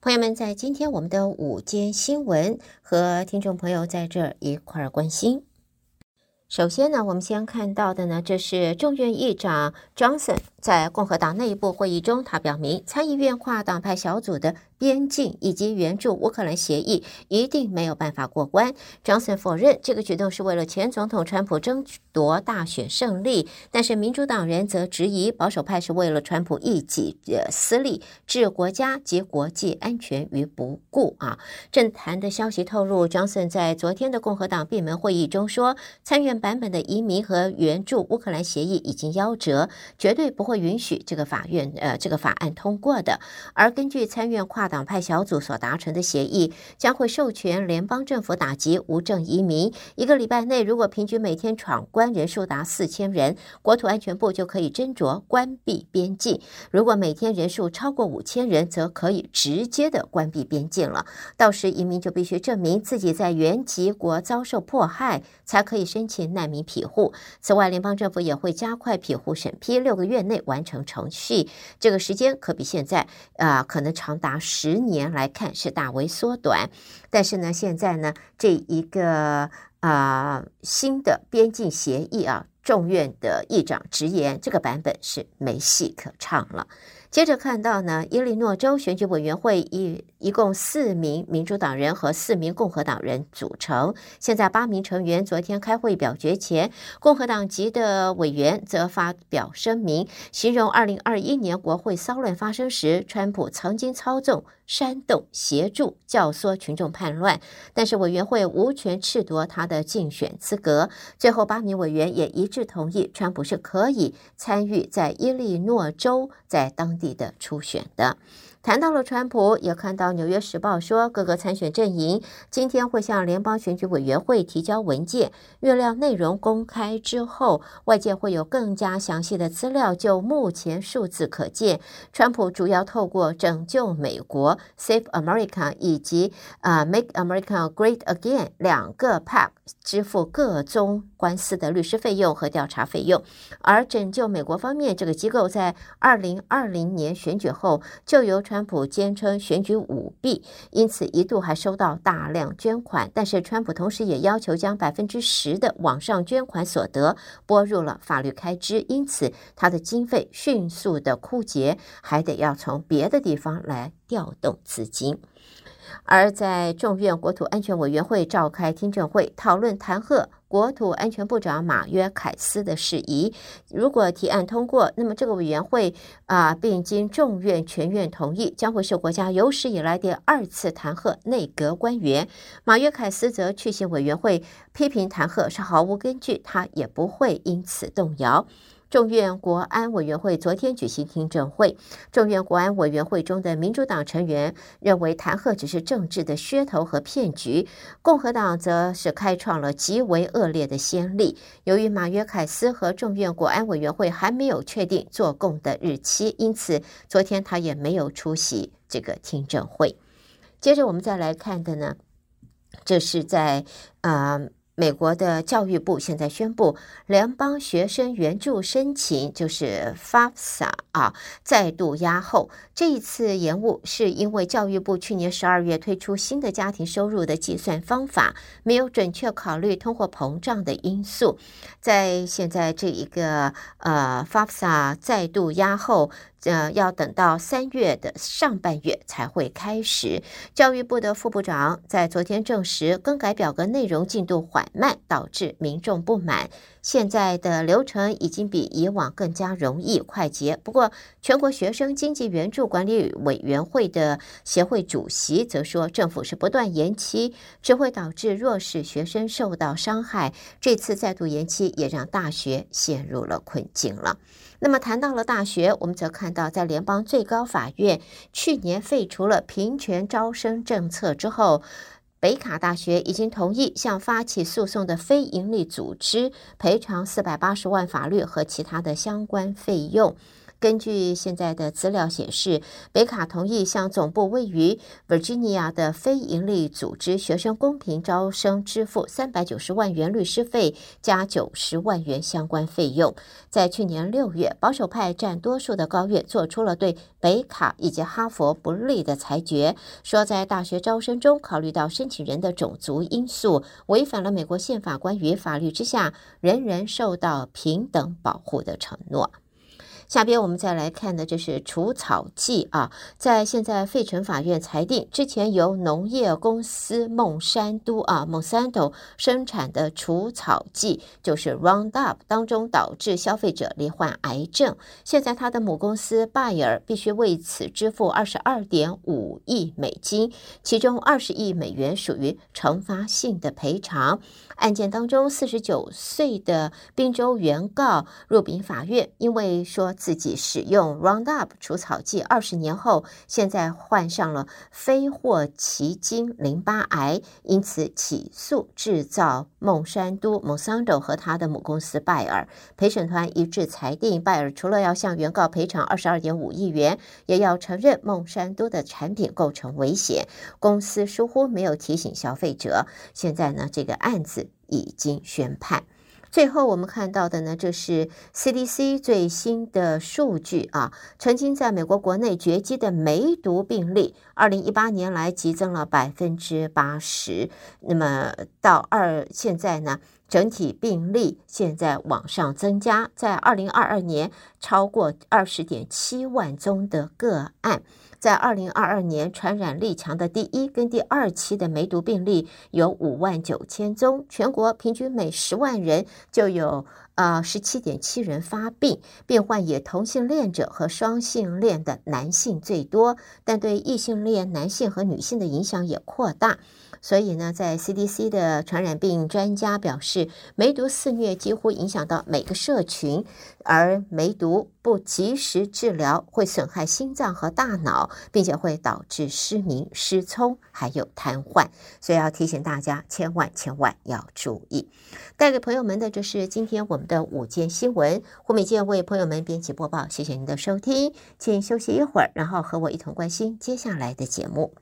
朋友们，在今天我们的午间新闻和听众朋友在这一块儿关心。首先呢，我们先看到的呢，这是众院议长 Johnson 在共和党内部会议中，他表明参议院跨党派小组的。边境以及援助乌克兰协议一定没有办法过关。Johnson 否认这个举动是为了前总统川普争夺大选胜利，但是民主党人则质疑保守派是为了川普一己的私利，置国家及国际安全于不顾啊。政坛的消息透露，Johnson 在昨天的共和党闭门会议中说，参院版本的移民和援助乌克兰协议已经夭折，绝对不会允许这个法院呃这个法案通过的。而根据参院跨党派小组所达成的协议将会授权联邦政府打击无证移民。一个礼拜内，如果平均每天闯关人数达四千人，国土安全部就可以斟酌关闭边境；如果每天人数超过五千人，则可以直接的关闭边境了。到时移民就必须证明自己在原籍国遭受迫害，才可以申请难民庇护。此外，联邦政府也会加快庇护审批，六个月内完成程序。这个时间可比现在啊、可能长达十年来看是大为缩短。但是呢，现在呢，这一个啊、新的边境协议啊，众院的议长直言，这个版本是没戏可唱了。接着看到呢，伊利诺州选举委员会一一共四名民主党人和四名共和党人组成。现在八名成员昨天开会表决前，共和党籍的委员则发表声明，形容二零二一年国会骚乱发生时，川普曾经操纵、煽动、协助、教唆群众叛乱。但是委员会无权褫夺他的竞选资格。最后，八名委员也一致同意，川普是可以参与在伊利诺州在当地的初选的。谈到了川普，也看到《纽约时报》说，各个参选阵营今天会向联邦选举委员会提交文件，预料内容公开之后，外界会有更加详细的资料。就目前数字可见，川普主要透过拯救美国 （Save America） 以及啊、“Make America Great Again” 两个 PAC 支付各宗官司的律师费用和调查费用。而拯救美国方面，这个机构在二零二零年选举后就由川普坚称选举舞弊，因此一度还收到大量捐款。但是川普同时也要求将百分之十的网上捐款所得拨入了法律开支，因此他的经费迅速的枯竭，还得要从别的地方来调动资金。而在众院国土安全委员会召开听证会，讨论弹劾国土安全部长马约凯斯的事宜。如果提案通过，那么这个委员会啊，并经众院全院同意，将会是国家有史以来第二次弹劾内阁官员。马约凯斯则去信委员会，批评弹劾是毫无根据，他也不会因此动摇。众院国安委员会昨天举行听证会，众院国安委员会中的民主党成员认为弹劾只是政治的噱头和骗局，共和党则是开创了极为恶劣的先例。由于马约凯斯和众院国安委员会还没有确定作供的日期，因此昨天他也没有出席这个听证会。接着我们再来看的呢，这是在啊。美国的教育部现在宣布，联邦学生援助申请就是 FAFSA 啊，再度押后。这一次延误是因为教育部去年十二月推出新的家庭收入的计算方法，没有准确考虑通货膨胀的因素。在现在这一个呃 FAFSA 再度押后。呃，要等到三月的上半月才会开始。教育部的副部长在昨天证实，更改表格内容进度缓慢，导致民众不满。现在的流程已经比以往更加容易快捷。不过，全国学生经济援助管理委员会的协会主席则说，政府是不断延期，只会导致弱势学生受到伤害。这次再度延期，也让大学陷入了困境了。那么谈到了大学，我们则看看到，在联邦最高法院去年废除了平权招生政策之后，北卡大学已经同意向发起诉讼的非营利组织赔偿四百八十万法律和其他的相关费用。根据现在的资料显示，北卡同意向总部位于 Virginia 的非营利组织学生公平招生支付三百九十万元律师费加九十万元相关费用。在去年六月，保守派占多数的高院做出了对北卡以及哈佛不利的裁决，说在大学招生中考虑到申请人的种族因素，违反了美国宪法关于法律之下人人受到平等保护的承诺。下边我们再来看的，就是除草剂啊，在现在费城法院裁定，之前由农业公司孟山都啊 Monsanto 生产的除草剂，就是 Roundup 当中导致消费者罹患癌症，现在他的母公司拜尔必须为此支付二十二点五亿美金，其中二十亿美元属于惩罚性的赔偿。案件当中，四十九岁的宾州原告入禀法院，因为说。自己使用 Roundup 除草剂二十年后，现在患上了非霍奇金淋巴癌，因此起诉制造孟山都孟桑斗和他的母公司拜尔。陪审团一致裁定，拜尔除了要向原告赔偿二十二点五亿元，也要承认孟山都的产品构成危险，公司疏忽没有提醒消费者。现在呢，这个案子已经宣判。最后我们看到的呢，就是 CDC 最新的数据啊，曾经在美国国内绝迹的梅毒病例，二零一八年来激增了百分之八十。那么到二现在呢，整体病例现在往上增加，在二零二二年超过二十点七万宗的个案。在二零二二年，传染力强的第一跟第二期的梅毒病例有五万九千宗，全国平均每十万人就有呃十七点七人发病，病患也同性恋者和双性恋的男性最多，但对异性恋男性和女性的影响也扩大。所以呢，在 CDC 的传染病专家表示，梅毒肆虐几乎影响到每个社群，而梅毒不及时治疗会损害心脏和大脑，并且会导致失明、失聪，还有瘫痪。所以要提醒大家，千万千万要注意。带给朋友们的就是今天我们的午间新闻，胡美健为朋友们编辑播报。谢谢您的收听，请休息一会儿，然后和我一同关心接下来的节目。